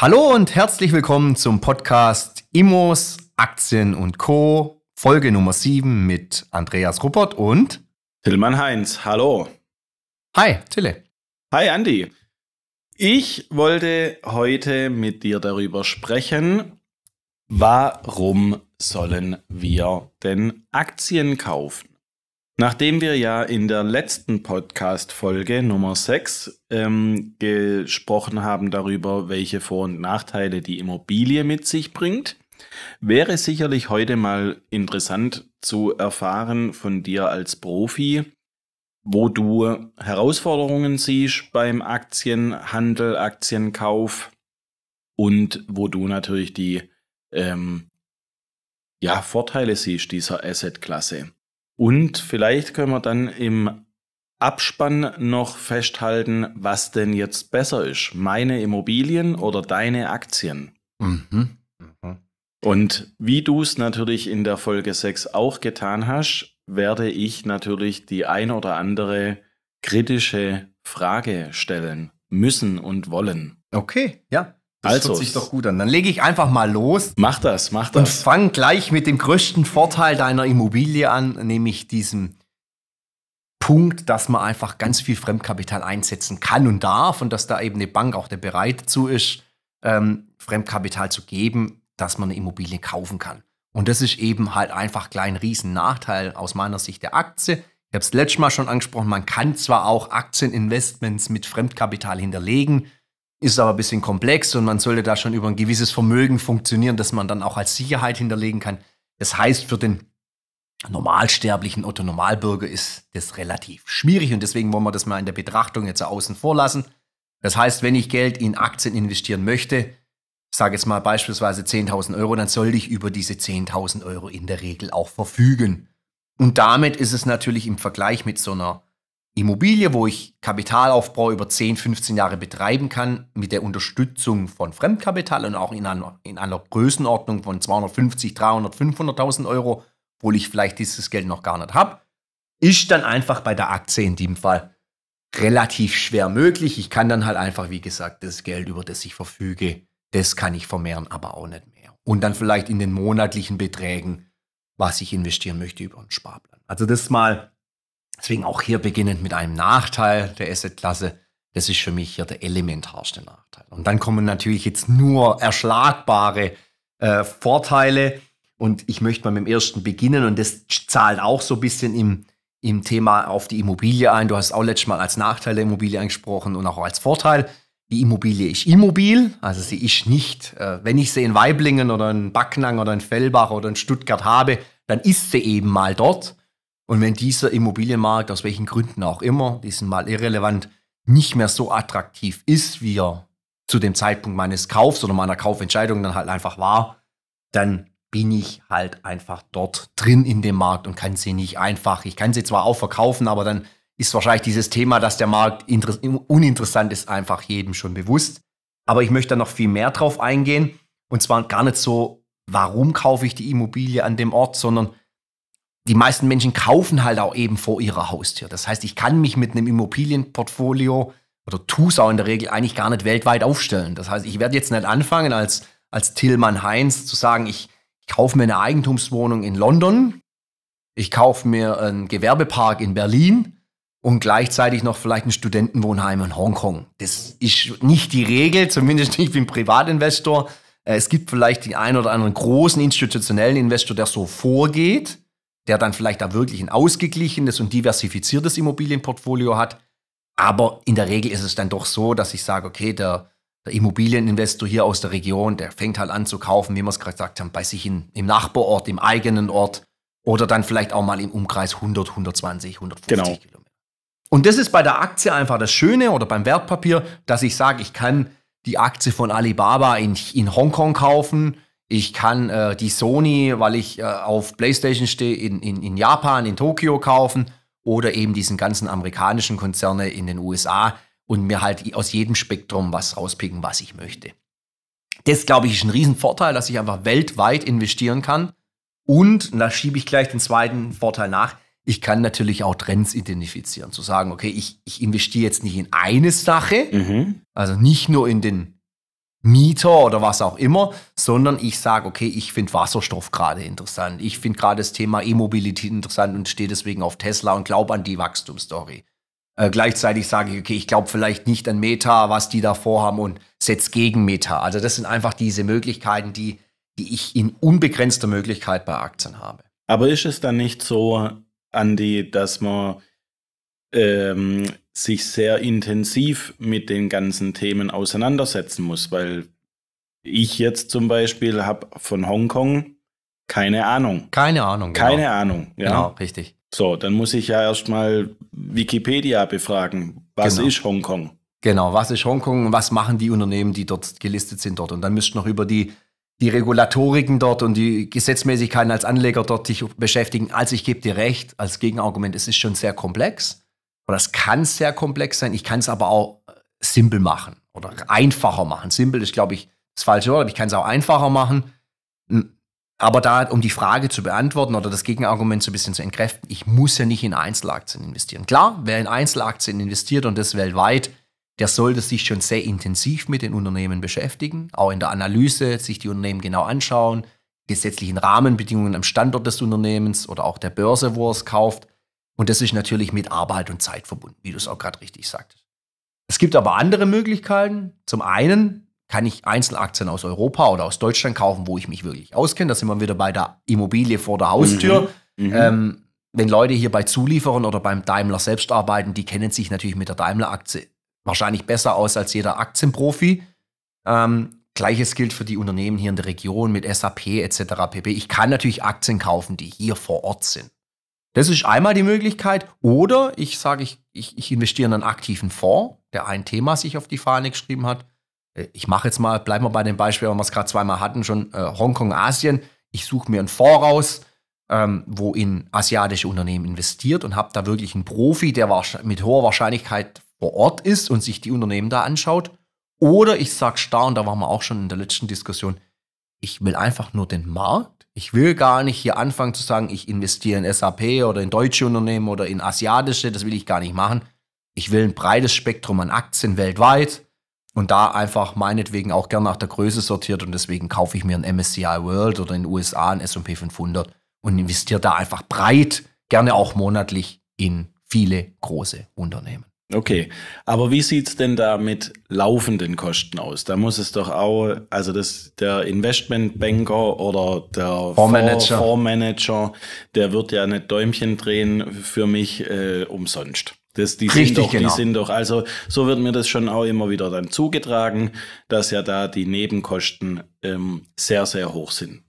Hallo und herzlich willkommen zum Podcast Immos, Aktien und Co. Folge Nummer 7 mit Andreas Ruppert und Tillmann Heinz. Hallo. Hi, Tille. Hi, Andi. Ich wollte heute mit dir darüber sprechen, warum sollen wir denn Aktien kaufen? Nachdem wir ja in der letzten Podcast-Folge Nummer 6 ähm, gesprochen haben darüber, welche Vor- und Nachteile die Immobilie mit sich bringt, wäre sicherlich heute mal interessant zu erfahren von dir als Profi, wo du Herausforderungen siehst beim Aktienhandel, Aktienkauf und wo du natürlich die ähm, ja, Vorteile siehst dieser Assetklasse. Und vielleicht können wir dann im Abspann noch festhalten, was denn jetzt besser ist. Meine Immobilien oder deine Aktien. Mhm. Mhm. Und wie du es natürlich in der Folge 6 auch getan hast, werde ich natürlich die ein oder andere kritische Frage stellen müssen und wollen. Okay, ja. Das also, hört sich doch gut an. Dann lege ich einfach mal los. Mach das, mach das. Und fang gleich mit dem größten Vorteil deiner Immobilie an, nämlich diesem Punkt, dass man einfach ganz viel Fremdkapital einsetzen kann und darf und dass da eben eine Bank auch bereit dazu ist, ähm, Fremdkapital zu geben, dass man eine Immobilie kaufen kann. Und das ist eben halt einfach klein riesen Nachteil aus meiner Sicht der Aktie. Ich habe es letztes Mal schon angesprochen, man kann zwar auch Aktieninvestments mit Fremdkapital hinterlegen, ist aber ein bisschen komplex und man sollte da schon über ein gewisses Vermögen funktionieren, dass man dann auch als Sicherheit hinterlegen kann. Das heißt, für den normalsterblichen Otto Normalbürger ist das relativ schwierig und deswegen wollen wir das mal in der Betrachtung jetzt außen vor lassen. Das heißt, wenn ich Geld in Aktien investieren möchte, sage jetzt mal beispielsweise 10.000 Euro, dann sollte ich über diese 10.000 Euro in der Regel auch verfügen. Und damit ist es natürlich im Vergleich mit so einer Immobilie, wo ich Kapitalaufbau über 10, 15 Jahre betreiben kann, mit der Unterstützung von Fremdkapital und auch in einer, in einer Größenordnung von 250, 300, 500.000 Euro, obwohl ich vielleicht dieses Geld noch gar nicht habe, ist dann einfach bei der Aktie in dem Fall relativ schwer möglich. Ich kann dann halt einfach, wie gesagt, das Geld, über das ich verfüge, das kann ich vermehren, aber auch nicht mehr. Und dann vielleicht in den monatlichen Beträgen, was ich investieren möchte über einen Sparplan. Also das mal Deswegen auch hier beginnend mit einem Nachteil der Assetklasse. Das ist für mich hier der elementarste Nachteil. Und dann kommen natürlich jetzt nur erschlagbare äh, Vorteile. Und ich möchte mal mit dem ersten beginnen. Und das zahlt auch so ein bisschen im, im Thema auf die Immobilie ein. Du hast auch letztes Mal als Nachteil der Immobilie angesprochen und auch als Vorteil. Die Immobilie ist immobil, also sie ist nicht, äh, wenn ich sie in Weiblingen oder in Backnang oder in Fellbach oder in Stuttgart habe, dann ist sie eben mal dort. Und wenn dieser Immobilienmarkt, aus welchen Gründen auch immer, die sind mal irrelevant, nicht mehr so attraktiv ist, wie er zu dem Zeitpunkt meines Kaufs oder meiner Kaufentscheidung dann halt einfach war, dann bin ich halt einfach dort drin in dem Markt und kann sie nicht einfach, ich kann sie zwar auch verkaufen, aber dann ist wahrscheinlich dieses Thema, dass der Markt uninteressant ist, einfach jedem schon bewusst. Aber ich möchte da noch viel mehr drauf eingehen. Und zwar gar nicht so, warum kaufe ich die Immobilie an dem Ort, sondern die meisten Menschen kaufen halt auch eben vor ihrer Haustür. Das heißt, ich kann mich mit einem Immobilienportfolio oder tue es auch in der Regel eigentlich gar nicht weltweit aufstellen. Das heißt, ich werde jetzt nicht anfangen, als, als Tillmann Heinz zu sagen, ich, kaufe mir eine Eigentumswohnung in London, ich kaufe mir einen Gewerbepark in Berlin und gleichzeitig noch vielleicht ein Studentenwohnheim in Hongkong. Das ist nicht die Regel, zumindest nicht wie ein Privatinvestor. Äh, es gibt vielleicht den einen oder anderen großen institutionellen Investor, der so vorgeht der dann vielleicht da wirklich ein ausgeglichenes und diversifiziertes Immobilienportfolio hat. Aber in der Regel ist es dann doch so, dass ich sage, okay, der, der Immobilieninvestor hier aus der Region, der fängt halt an zu kaufen, wie wir es gerade gesagt haben, bei sich in, im Nachbarort, im eigenen Ort oder dann vielleicht auch mal im Umkreis 100, 120, 150 genau. Kilometer. Und das ist bei der Aktie einfach das Schöne oder beim Wertpapier, dass ich sage, ich kann die Aktie von Alibaba in, in Hongkong kaufen, ich kann äh, die Sony, weil ich äh, auf PlayStation stehe, in, in, in Japan, in Tokio kaufen oder eben diesen ganzen amerikanischen Konzerne in den USA und mir halt aus jedem Spektrum was rauspicken, was ich möchte. Das, glaube ich, ist ein Riesenvorteil, dass ich einfach weltweit investieren kann. Und, und da schiebe ich gleich den zweiten Vorteil nach, ich kann natürlich auch Trends identifizieren. Zu sagen, okay, ich, ich investiere jetzt nicht in eine Sache, mhm. also nicht nur in den Mieter oder was auch immer, sondern ich sage, okay, ich finde Wasserstoff gerade interessant. Ich finde gerade das Thema E-Mobilität interessant und stehe deswegen auf Tesla und glaube an die Wachstumsstory. Äh, gleichzeitig sage ich, okay, ich glaube vielleicht nicht an Meta, was die da vorhaben und setze gegen Meta. Also das sind einfach diese Möglichkeiten, die, die ich in unbegrenzter Möglichkeit bei Aktien habe. Aber ist es dann nicht so, Andi, dass man ähm, sich sehr intensiv mit den ganzen Themen auseinandersetzen muss, weil ich jetzt zum Beispiel habe von Hongkong keine Ahnung. Keine Ahnung. Genau. Keine Ahnung. Ja. Genau, richtig. So, dann muss ich ja erstmal Wikipedia befragen. Was genau. ist Hongkong? Genau, was ist Hongkong? Was machen die Unternehmen, die dort gelistet sind dort? Und dann müsst ihr noch über die, die Regulatoriken dort und die Gesetzmäßigkeiten als Anleger dort sich beschäftigen. Also ich gebe dir recht, als Gegenargument, es ist schon sehr komplex. Oder es kann sehr komplex sein. Ich kann es aber auch äh, simpel machen oder einfacher machen. Simpel ist, glaube ich, das falsche Wort, aber ich kann es auch einfacher machen. Aber da, um die Frage zu beantworten oder das Gegenargument so ein bisschen zu entkräften, ich muss ja nicht in Einzelaktien investieren. Klar, wer in Einzelaktien investiert und das weltweit, der sollte sich schon sehr intensiv mit den Unternehmen beschäftigen, auch in der Analyse, sich die Unternehmen genau anschauen, gesetzlichen Rahmenbedingungen am Standort des Unternehmens oder auch der Börse, wo er es kauft. Und das ist natürlich mit Arbeit und Zeit verbunden, wie du es auch gerade richtig sagtest. Es gibt aber andere Möglichkeiten. Zum einen kann ich Einzelaktien aus Europa oder aus Deutschland kaufen, wo ich mich wirklich auskenne. Da sind wir wieder bei der Immobilie vor der Haustür. Mhm. Mhm. Ähm, wenn Leute hier bei Zulieferern oder beim Daimler selbst arbeiten, die kennen sich natürlich mit der Daimler-Aktie wahrscheinlich besser aus als jeder Aktienprofi. Ähm, Gleiches gilt für die Unternehmen hier in der Region mit SAP etc. pp. Ich kann natürlich Aktien kaufen, die hier vor Ort sind. Das ist einmal die Möglichkeit. Oder ich sage, ich, ich, ich investiere in einen aktiven Fonds, der ein Thema sich auf die Fahne geschrieben hat. Äh, ich mache jetzt mal, bleiben wir bei dem Beispiel, weil wir es gerade zweimal hatten, schon äh, Hongkong, Asien. Ich suche mir einen Fonds raus, ähm, wo in asiatische Unternehmen investiert und habe da wirklich einen Profi, der mit hoher Wahrscheinlichkeit vor Ort ist und sich die Unternehmen da anschaut. Oder ich sage starr, und da waren wir auch schon in der letzten Diskussion, ich will einfach nur den Markt. Ich will gar nicht hier anfangen zu sagen, ich investiere in SAP oder in deutsche Unternehmen oder in asiatische, das will ich gar nicht machen. Ich will ein breites Spektrum an Aktien weltweit und da einfach meinetwegen auch gern nach der Größe sortiert und deswegen kaufe ich mir ein MSCI World oder in den USA ein S&P 500 und investiere da einfach breit, gerne auch monatlich in viele große Unternehmen. Okay, aber wie sieht es denn da mit laufenden Kosten aus? Da muss es doch auch, also das, der Investmentbanker oder der Fondsmanager, Fondsmanager der wird ja nicht Däumchen drehen für mich äh, umsonst. Das, die, Richtig, sind doch, genau. die sind doch, also so wird mir das schon auch immer wieder dann zugetragen, dass ja da die Nebenkosten ähm, sehr, sehr hoch sind.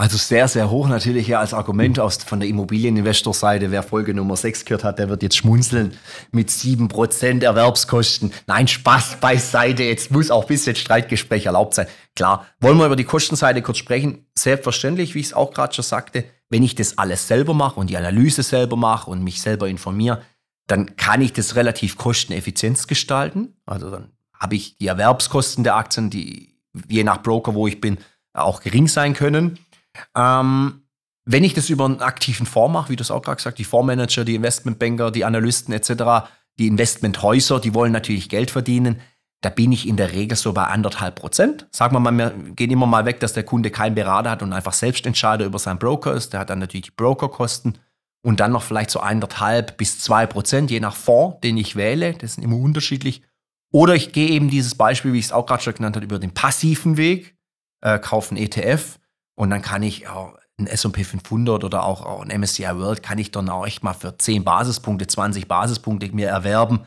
Also sehr, sehr hoch natürlich ja als Argument aus, von der Immobilieninvestorseite. Wer Folge Nummer 6 gehört hat, der wird jetzt schmunzeln mit 7% Erwerbskosten. Nein, Spaß beiseite. Jetzt muss auch ein bisschen Streitgespräch erlaubt sein. Klar, wollen wir über die Kostenseite kurz sprechen? Selbstverständlich, wie ich es auch gerade schon sagte, wenn ich das alles selber mache und die Analyse selber mache und mich selber informiere, dann kann ich das relativ kosteneffizient gestalten. Also dann habe ich die Erwerbskosten der Aktien, die je nach Broker, wo ich bin, auch gering sein können. Ähm, wenn ich das über einen aktiven Fonds mache, wie du es auch gerade gesagt die Fondsmanager, die Investmentbanker, die Analysten etc., die Investmenthäuser, die wollen natürlich Geld verdienen. Da bin ich in der Regel so bei anderthalb Prozent. Sagen wir mal, wir gehen immer mal weg, dass der Kunde keinen Berater hat und einfach Selbstentscheider über seinen Broker ist. Der hat dann natürlich die Brokerkosten und dann noch vielleicht so anderthalb bis zwei Prozent, je nach Fonds, den ich wähle. Das ist immer unterschiedlich. Oder ich gehe eben dieses Beispiel, wie ich es auch gerade schon genannt habe, über den passiven Weg, äh, kaufe einen ETF und dann kann ich auch ein S&P 500 oder auch, ein MSCI World kann ich dann auch echt mal für 10 Basispunkte, 20 Basispunkte mir erwerben.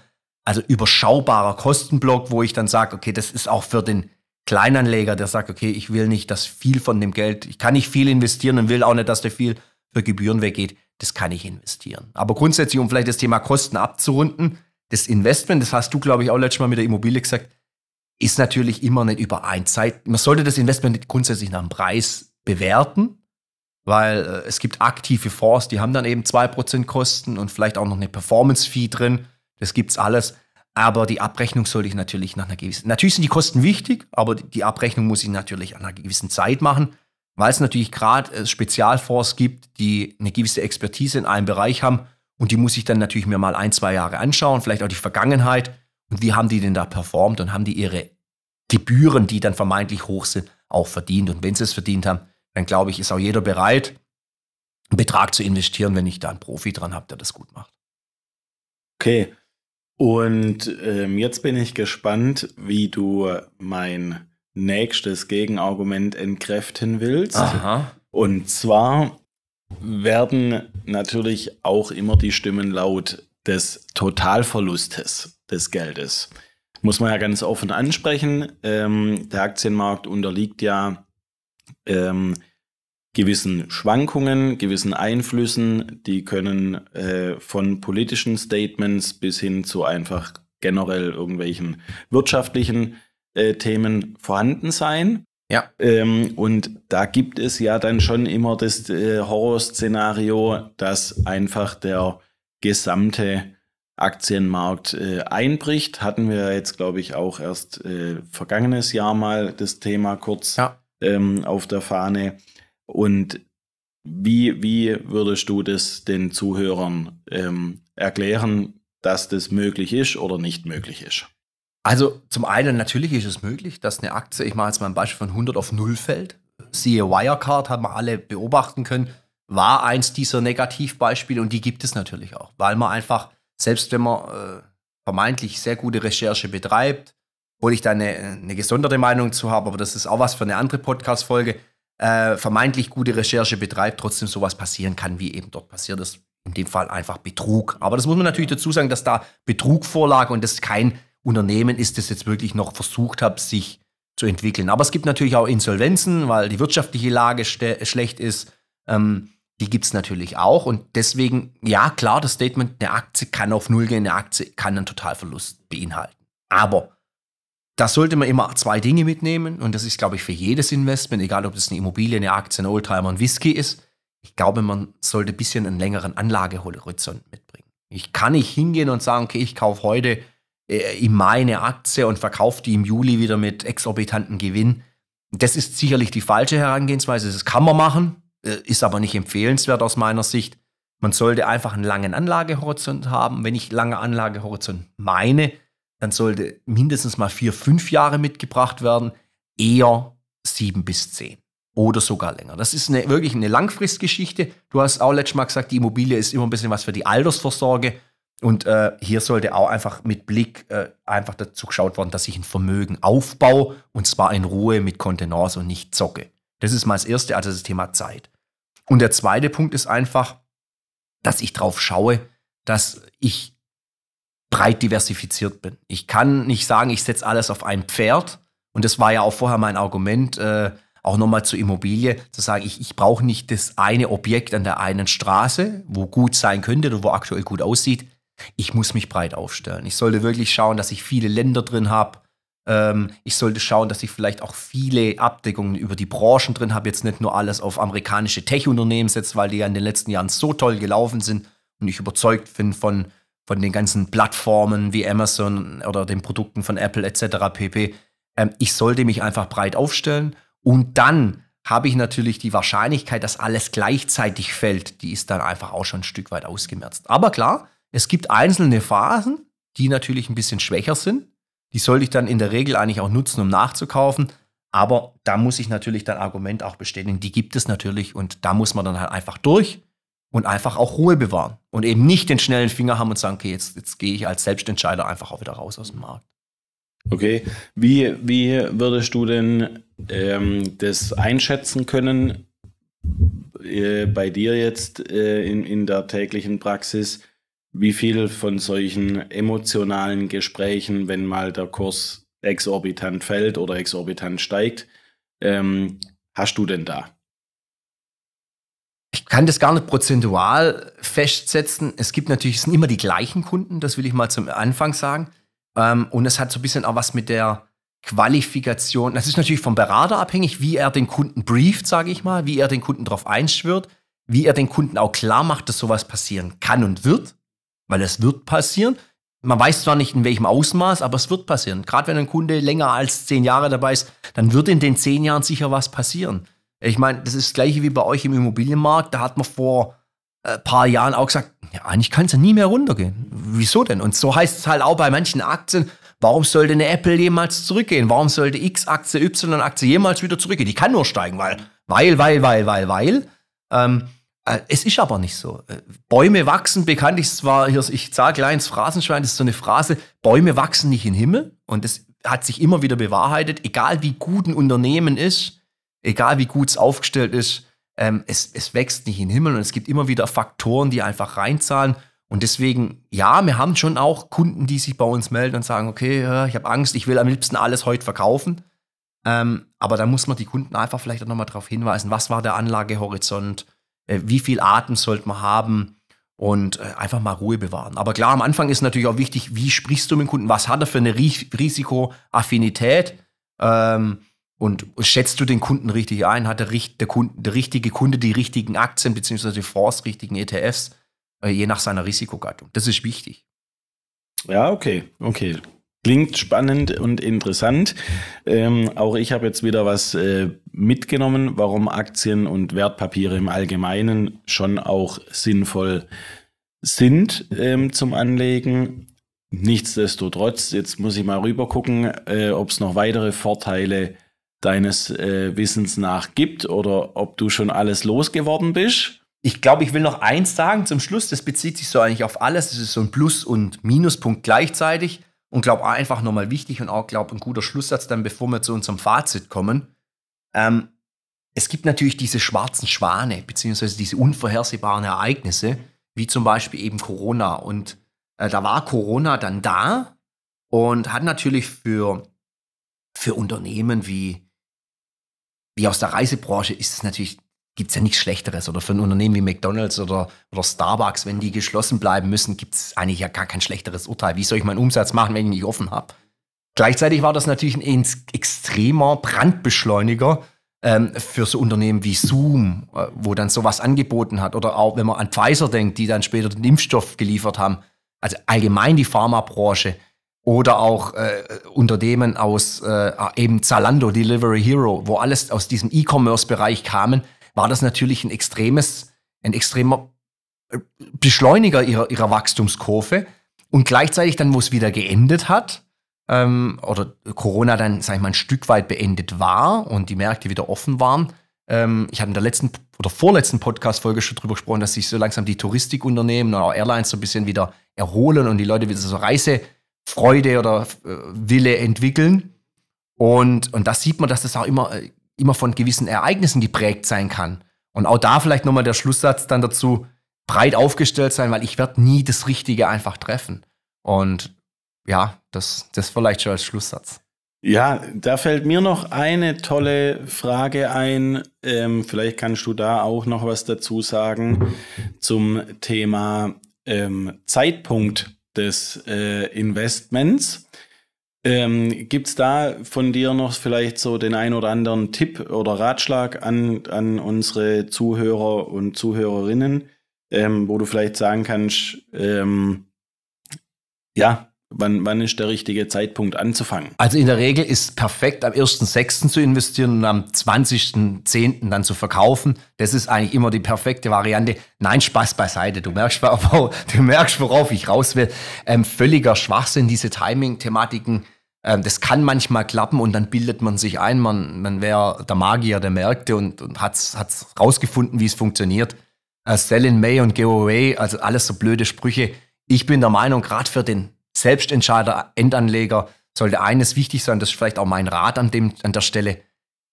Also überschaubarer Kostenblock, wo ich dann sage, okay, das ist auch für den Kleinanleger, der sagt, okay, ich will nicht, dass viel von dem Geld, ich kann nicht viel investieren und will auch nicht, dass der viel für Gebühren weggeht. Das kann ich investieren. Aber grundsätzlich, um vielleicht das Thema Kosten abzurunden, das Investment, das hast du, glaube ich, auch letztes Mal mit der Immobilie gesagt, ist natürlich immer nicht über ein Zeit. Man sollte das Investment grundsätzlich nach dem Preis bewerten, weil äh, es gibt aktive Fonds, die haben dann eben 2% Kosten und vielleicht auch noch eine Performance-Fee drin. Das gibt's alles. Aber die Abrechnung sollte ich natürlich nach einer gewissen. Natürlich sind die Kosten wichtig, aber die Abrechnung muss ich natürlich an einer gewissen Zeit machen, weil es natürlich gerade äh, Spezialfonds gibt, die eine gewisse Expertise in einem Bereich haben. Und die muss ich dann natürlich mir mal ein, zwei Jahre anschauen, vielleicht auch die Vergangenheit. Und wie haben die denn da performt und haben die ihre Gebühren, die dann vermeintlich hoch sind, auch verdient. Und wenn sie es verdient haben, dann glaube ich, ist auch jeder bereit, einen Betrag zu investieren, wenn ich da einen Profi dran habe, der das gut macht. Okay. Und ähm, jetzt bin ich gespannt, wie du mein nächstes Gegenargument entkräften willst. Aha. Und zwar werden natürlich auch immer die Stimmen laut des Totalverlustes des Geldes. Muss man ja ganz offen ansprechen. Ähm, der Aktienmarkt unterliegt ja ähm, gewissen Schwankungen, gewissen Einflüssen. Die können äh, von politischen Statements bis hin zu einfach generell irgendwelchen wirtschaftlichen äh, Themen vorhanden sein. Ja. Ähm, und da gibt es ja dann schon immer das äh, Horrorszenario, dass einfach der gesamte Aktienmarkt äh, einbricht. Hatten wir jetzt, glaube ich, auch erst äh, vergangenes Jahr mal das Thema kurz ja. Ähm, auf der Fahne. Und wie, wie würdest du das den Zuhörern ähm, erklären, dass das möglich ist oder nicht möglich ist? Also zum einen natürlich ist es möglich, dass eine Aktie, ich mache jetzt mal ein Beispiel von 100 auf 0 fällt. Siehe Wirecard, haben wir alle beobachten können, war eins dieser Negativbeispiele und die gibt es natürlich auch, weil man einfach, selbst wenn man äh, vermeintlich sehr gute Recherche betreibt, obwohl ich da eine, eine gesonderte Meinung zu habe, aber das ist auch was für eine andere Podcast-Folge, äh, vermeintlich gute Recherche betreibt, trotzdem sowas passieren kann, wie eben dort passiert ist. In dem Fall einfach Betrug. Aber das muss man natürlich dazu sagen, dass da Betrug vorlag und das kein Unternehmen ist, das jetzt wirklich noch versucht hat, sich zu entwickeln. Aber es gibt natürlich auch Insolvenzen, weil die wirtschaftliche Lage schlecht ist. Ähm, die gibt es natürlich auch. Und deswegen, ja, klar, das Statement, eine Aktie kann auf Null gehen, eine Aktie kann einen Totalverlust beinhalten. Aber da sollte man immer zwei Dinge mitnehmen. Und das ist, glaube ich, für jedes Investment, egal ob das eine Immobilie, eine Aktie, ein Oldtimer, ein Whisky ist. Ich glaube, man sollte ein bisschen einen längeren Anlagehorizont mitbringen. Ich kann nicht hingehen und sagen, okay, ich kaufe heute äh, im Mai Aktie und verkauft die im Juli wieder mit exorbitanten Gewinn. Das ist sicherlich die falsche Herangehensweise. Das kann man machen, äh, ist aber nicht empfehlenswert aus meiner Sicht. Man sollte einfach einen langen Anlagehorizont haben. Wenn ich lange Anlagehorizont meine, dann sollte mindestens mal vier, fünf Jahre mitgebracht werden, eher sieben bis zehn oder sogar länger. Das ist eine, wirklich eine Langfristgeschichte. Du hast auch letztes Mal gesagt, die Immobilie ist immer ein bisschen was für die Altersvorsorge. Und äh, hier sollte auch einfach mit Blick äh, einfach dazu geschaut werden, dass ich ein Vermögen aufbaue und zwar in Ruhe mit Kontenance und nicht zocke. Das ist mal das Erste, also das Thema Zeit. Und der zweite Punkt ist einfach, dass ich drauf schaue, dass ich breit diversifiziert bin. Ich kann nicht sagen, ich setze alles auf ein Pferd. Und das war ja auch vorher mein Argument, äh, auch nochmal zur Immobilie, zu sagen, ich, ich brauche nicht das eine Objekt an der einen Straße, wo gut sein könnte oder wo aktuell gut aussieht ich muss mich breit aufstellen. Ich sollte wirklich schauen, dass ich viele Länder drin habe. Ähm, ich sollte schauen, dass ich vielleicht auch viele Abdeckungen über die Branchen drin habe. Jetzt nicht nur alles auf amerikanische Tech-Unternehmen setze, weil die ja in den letzten Jahren so toll gelaufen sind und ich überzeugt bin von, von den ganzen Plattformen wie Amazon oder den Produkten von Apple etc. pp. Ähm, ich sollte mich einfach breit aufstellen und dann habe ich natürlich die Wahrscheinlichkeit, dass alles gleichzeitig fällt, die ist dann einfach auch schon ein Stück weit ausgemerzt. Aber klar, es gibt einzelne Phasen, die natürlich ein bisschen schwächer sind. Die sollte ich dann in der Regel eigentlich auch nutzen, um nachzukaufen. Aber da muss ich natürlich dein Argument auch bestätigen. Die gibt es natürlich und da muss man dann halt einfach durch und einfach auch Ruhe bewahren. Und eben nicht den schnellen Finger haben und sagen, okay, jetzt, jetzt gehe ich als Selbstentscheider einfach auch wieder raus aus dem Markt. Okay, wie, wie würdest du denn ähm, das einschätzen können äh, bei dir jetzt äh, in, in der täglichen Praxis? wie viel von solchen emotionalen Gesprächen, wenn mal der Kurs exorbitant fällt oder exorbitant steigt, ähm, hast du denn da? Ich kann das gar nicht prozentual festsetzen. Es gibt natürlich, es sind immer die gleichen Kunden, das will ich mal zum Anfang sagen. Ähm, und es hat so ein bisschen auch was mit der Qualifikation. Das ist natürlich vom Berater abhängig, wie er den Kunden brieft, sage ich mal, wie er den Kunden darauf einschwört, wie er den Kunden auch klar macht, dass sowas passieren kann und wird weil es wird passieren. Man weiß zwar nicht in welchem Ausmaß, aber es wird passieren. Gerade wenn ein Kunde länger als zehn Jahre dabei ist, dann wird in den zehn Jahren sicher was passieren. Ich meine, das ist das gleiche wie bei euch im Immobilienmarkt. Da hat man vor ein äh, paar Jahren auch gesagt, ja, eigentlich kann es ja nie mehr runtergehen. Wieso denn? Und so heißt es halt auch bei manchen Aktien. Warum sollte eine Apple jemals zurückgehen? Warum sollte X-Aktie, Y-Aktie jemals wieder zurückgehen? Die kann nur steigen, weil, weil, weil, weil, weil, weil. Ähm, äh, es ist aber nicht so. Äh, Bäume wachsen bekanntlich zwar, ich sage gleich ins Phrasenschwein, das ist so eine Phrase, Bäume wachsen nicht in den Himmel und das hat sich immer wieder bewahrheitet, egal wie gut ein Unternehmen ist, egal wie gut es aufgestellt ist, ähm, es, es wächst nicht in den Himmel und es gibt immer wieder Faktoren, die einfach reinzahlen. Und deswegen, ja, wir haben schon auch Kunden, die sich bei uns melden und sagen, okay, ich habe Angst, ich will am liebsten alles heute verkaufen. Ähm, aber da muss man die Kunden einfach vielleicht auch nochmal darauf hinweisen, was war der Anlagehorizont, äh, wie viel Atem sollte man haben und äh, einfach mal Ruhe bewahren. Aber klar, am Anfang ist natürlich auch wichtig, wie sprichst du mit dem Kunden, was hat er für eine Risikoaffinität ähm, und schätzt du den Kunden richtig ein, hat der, der, Kunde, der richtige Kunde die richtigen Aktien bzw. die Fonds, richtigen ETFs, äh, je nach seiner Risikogattung. Das ist wichtig. Ja, okay, okay. Klingt spannend und interessant. Ähm, auch ich habe jetzt wieder was äh, mitgenommen, warum Aktien und Wertpapiere im Allgemeinen schon auch sinnvoll sind ähm, zum Anlegen. Nichtsdestotrotz, jetzt muss ich mal rüber gucken, äh, ob es noch weitere Vorteile deines äh, Wissens nach gibt oder ob du schon alles losgeworden bist. Ich glaube, ich will noch eins sagen zum Schluss. Das bezieht sich so eigentlich auf alles. Das ist so ein Plus- und Minuspunkt gleichzeitig und glaube einfach nochmal wichtig und auch glaube ein guter Schlusssatz dann, bevor wir zu unserem Fazit kommen. Ähm, es gibt natürlich diese schwarzen Schwane, beziehungsweise diese unvorhersehbaren Ereignisse, wie zum Beispiel eben Corona. Und äh, da war Corona dann da und hat natürlich für, für Unternehmen wie, wie aus der Reisebranche ist es natürlich gibt es ja nichts Schlechteres. Oder für ein Unternehmen wie McDonalds oder, oder Starbucks, wenn die geschlossen bleiben müssen, gibt es eigentlich ja gar kein schlechteres Urteil. Wie soll ich meinen Umsatz machen, wenn ich nicht offen habe? Gleichzeitig war das natürlich ein extremer Brandbeschleuniger ähm, für so Unternehmen wie Zoom, äh, wo dann sowas angeboten hat. Oder auch, wenn man an Pfizer denkt, die dann später den Impfstoff geliefert haben. Also allgemein die Pharmabranche. Oder auch äh, Unternehmen aus äh, eben Zalando, Delivery Hero, wo alles aus diesem E-Commerce-Bereich kamen war das natürlich ein extremes, ein extremer äh, Beschleuniger ihrer, ihrer Wachstumskurve. Und gleichzeitig dann, wo es wieder geendet hat, ähm, oder Corona dann, sag ich mal, ein Stück weit beendet war und die Märkte wieder offen waren, ähm, ich habe in der letzten oder vorletzten Podcast-Folge schon drüber gesprochen, dass sich so langsam die Touristikunternehmen und auch Airlines so ein bisschen wieder erholen und die Leute wieder so Reisefreude oder äh, Wille entwickeln. Und, und da sieht man, dass das auch immer äh, immer von gewissen Ereignissen geprägt sein kann. Und auch da vielleicht nochmal der Schlusssatz dann dazu, breit aufgestellt sein, weil ich werde nie das Richtige einfach treffen. Und ja, das, das vielleicht schon als Schlusssatz. Ja, da fällt mir noch eine tolle Frage ein. Ähm, vielleicht kannst du da auch noch was dazu sagen zum Thema ähm, Zeitpunkt des äh, Investments. Ähm, Gibt es da von dir noch vielleicht so den ein oder anderen Tipp oder Ratschlag an, an unsere Zuhörer und Zuhörerinnen, ähm, wo du vielleicht sagen kannst, ähm, ja, wann, wann ist der richtige Zeitpunkt anzufangen? Also in der Regel ist perfekt am 1.6. zu investieren und am 20.10. dann zu verkaufen. Das ist eigentlich immer die perfekte Variante. Nein, Spaß beiseite. Du merkst, du merkst worauf ich raus will. Ähm, völliger Schwachsinn, diese Timing-Thematiken ähm, das kann manchmal klappen und dann bildet man sich ein, man, man wäre der Magier der Märkte und, und hat es rausgefunden, wie es funktioniert. Uh, sell in May und go away, also alles so blöde Sprüche. Ich bin der Meinung, gerade für den Selbstentscheider, Endanleger, sollte eines wichtig sein, das ist vielleicht auch mein Rat an, dem, an der Stelle,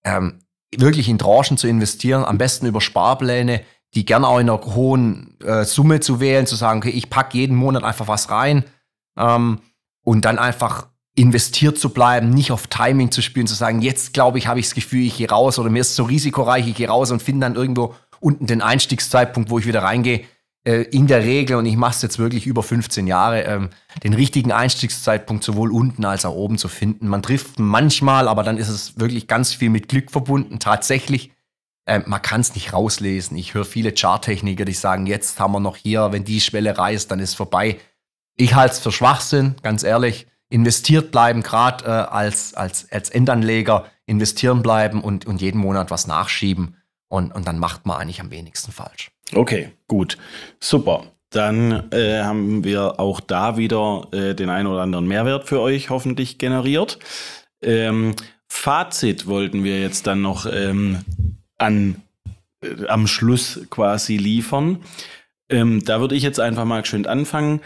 ähm, wirklich in Tranchen zu investieren, am besten über Sparpläne, die gerne auch in einer hohen äh, Summe zu wählen, zu sagen, okay, ich packe jeden Monat einfach was rein ähm, und dann einfach investiert zu bleiben, nicht auf Timing zu spielen, zu sagen, jetzt glaube ich, habe ich das Gefühl, ich gehe raus oder mir ist es so risikoreich, ich gehe raus und finde dann irgendwo unten den Einstiegszeitpunkt, wo ich wieder reingehe. Äh, in der Regel, und ich mache es jetzt wirklich über 15 Jahre, ähm, den richtigen Einstiegszeitpunkt sowohl unten als auch oben zu finden. Man trifft manchmal, aber dann ist es wirklich ganz viel mit Glück verbunden. Tatsächlich, äh, man kann es nicht rauslesen. Ich höre viele Charttechniker, die sagen, jetzt haben wir noch hier, wenn die Schwelle reißt, dann ist vorbei. Ich halte es für Schwachsinn, ganz ehrlich investiert bleiben, gerade äh, als, als, als Endanleger investieren bleiben und, und jeden Monat was nachschieben. Und, und dann macht man eigentlich am wenigsten falsch. Okay, gut. Super. dann äh, haben wir auch da wieder äh, den einen oder anderen Mehrwert für euch hoffentlich generiert. Ähm, Fazit wollten wir jetzt dann noch ähm, an, äh, am Schluss quasi liefern. Ähm, da würde ich jetzt einfach mal schön anfangen.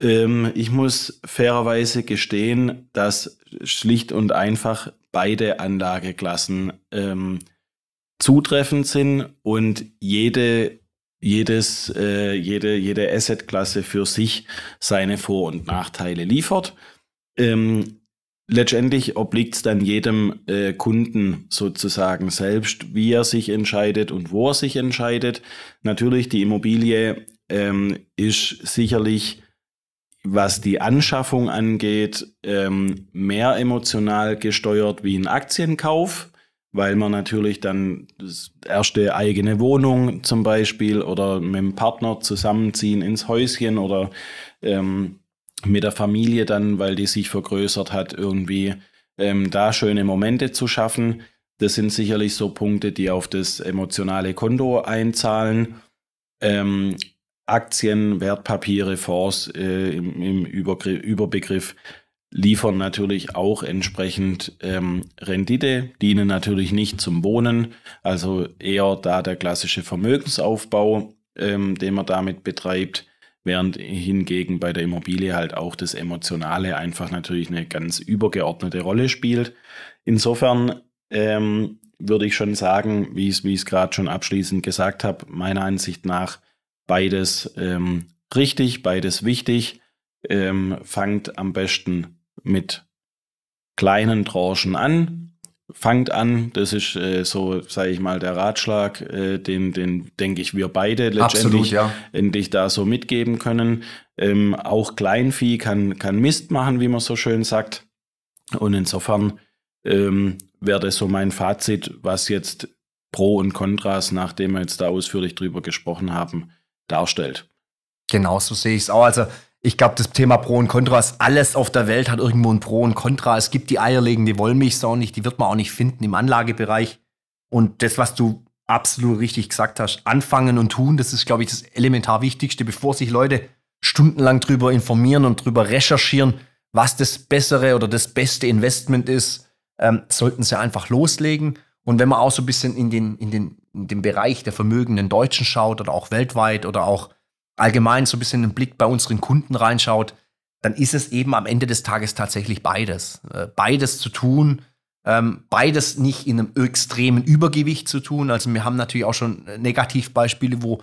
Ähm, ich muss fairerweise gestehen, dass schlicht und einfach beide Anlageklassen ähm, zutreffend sind und jede, jedes, äh, jede, jede Assetklasse für sich seine Vor- und Nachteile liefert. Ähm, letztendlich obliegt es dann jedem äh, Kunden sozusagen selbst, wie er sich entscheidet und wo er sich entscheidet. Natürlich, die Immobilie ähm, ist sicherlich was die Anschaffung angeht, ähm, mehr emotional gesteuert wie ein Aktienkauf, weil man natürlich dann das erste eigene Wohnung zum Beispiel oder mit dem Partner zusammenziehen ins Häuschen oder ähm, mit der Familie dann, weil die sich vergrößert hat, irgendwie ähm, da schöne Momente zu schaffen. Das sind sicherlich so Punkte, die auf das emotionale Konto einzahlen. Ähm, Aktien, Wertpapiere, Fonds äh, im, im Überbegriff liefern natürlich auch entsprechend ähm, Rendite, dienen natürlich nicht zum Wohnen, also eher da der klassische Vermögensaufbau, ähm, den man damit betreibt, während hingegen bei der Immobilie halt auch das Emotionale einfach natürlich eine ganz übergeordnete Rolle spielt. Insofern ähm, würde ich schon sagen, wie ich es gerade schon abschließend gesagt habe, meiner Ansicht nach Beides ähm, richtig, beides wichtig. Ähm, fangt am besten mit kleinen Tranchen an. Fangt an, das ist äh, so, sage ich mal, der Ratschlag, äh, den, den denke ich, wir beide letztendlich Absolut, ja. endlich da so mitgeben können. Ähm, auch Kleinvieh kann, kann Mist machen, wie man so schön sagt. Und insofern ähm, wäre das so mein Fazit, was jetzt Pro und Kontras, nachdem wir jetzt da ausführlich drüber gesprochen haben, darstellt. Genau, so sehe ich es auch. Also ich glaube, das Thema Pro und Contra ist alles auf der Welt hat irgendwo ein Pro und Contra. Es gibt die eierlegende Wollmilchsau nicht, die wird man auch nicht finden im Anlagebereich. Und das, was du absolut richtig gesagt hast, anfangen und tun, das ist, glaube ich, das elementar Wichtigste, bevor sich Leute stundenlang drüber informieren und drüber recherchieren, was das bessere oder das beste Investment ist, ähm, sollten sie einfach loslegen. Und wenn man auch so ein bisschen in den, in den in dem Bereich der vermögenden Deutschen schaut oder auch weltweit oder auch allgemein so ein bisschen einen Blick bei unseren Kunden reinschaut, dann ist es eben am Ende des Tages tatsächlich beides. Äh, beides zu tun, ähm, beides nicht in einem extremen Übergewicht zu tun. Also wir haben natürlich auch schon Negativbeispiele, wo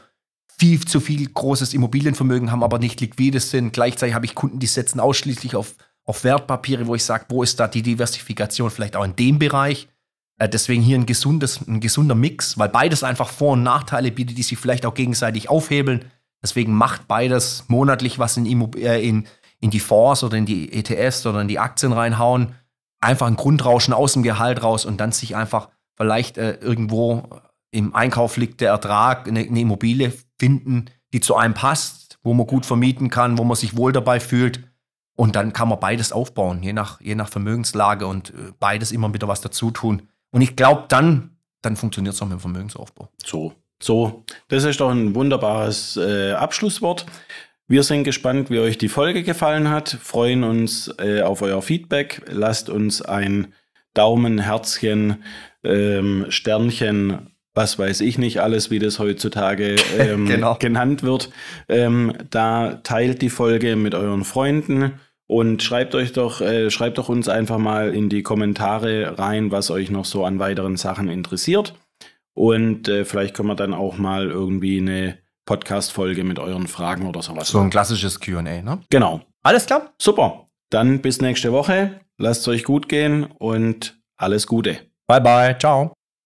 viel zu viel großes Immobilienvermögen haben, aber nicht liquides sind. Gleichzeitig habe ich Kunden, die setzen ausschließlich auf, auf Wertpapiere, wo ich sage, wo ist da die Diversifikation vielleicht auch in dem Bereich? Äh, deswegen hier ein, gesundes, ein gesunder Mix, weil beides einfach Vor- und Nachteile bietet, die sich vielleicht auch gegenseitig aufhebeln. Deswegen macht beides monatlich was in, äh, in, in die Fonds oder in die ETFs oder in die Aktien reinhauen. Einfach ein Grundrauschen aus dem Gehalt raus und dann sich einfach vielleicht äh, irgendwo im Einkauf liegt der Ertrag, eine, eine Immobilie finden, die zu einem passt, wo man gut vermieten kann, wo man sich wohl dabei fühlt. Und dann kann man beides aufbauen, je nach, je nach Vermögenslage und äh, beides immer wieder was dazu tun. Und ich glaube, dann, dann funktioniert es auch mit dem Vermögensaufbau. So, so. Das ist doch ein wunderbares äh, Abschlusswort. Wir sind gespannt, wie euch die Folge gefallen hat, freuen uns äh, auf euer Feedback. Lasst uns ein Daumen, Herzchen, ähm, Sternchen, was weiß ich nicht, alles, wie das heutzutage ähm, genau. genannt wird. Ähm, da teilt die Folge mit euren Freunden und schreibt euch doch, äh, schreibt doch uns einfach mal in die Kommentare rein, was euch noch so an weiteren Sachen interessiert. Und äh, vielleicht können wir dann auch mal irgendwie eine Podcast-Folge mit euren Fragen oder sowas. So ein klassisches QA, ne? Genau. Alles klar? Super. Dann bis nächste Woche. Lasst es euch gut gehen und alles Gute. Bye bye. Ciao.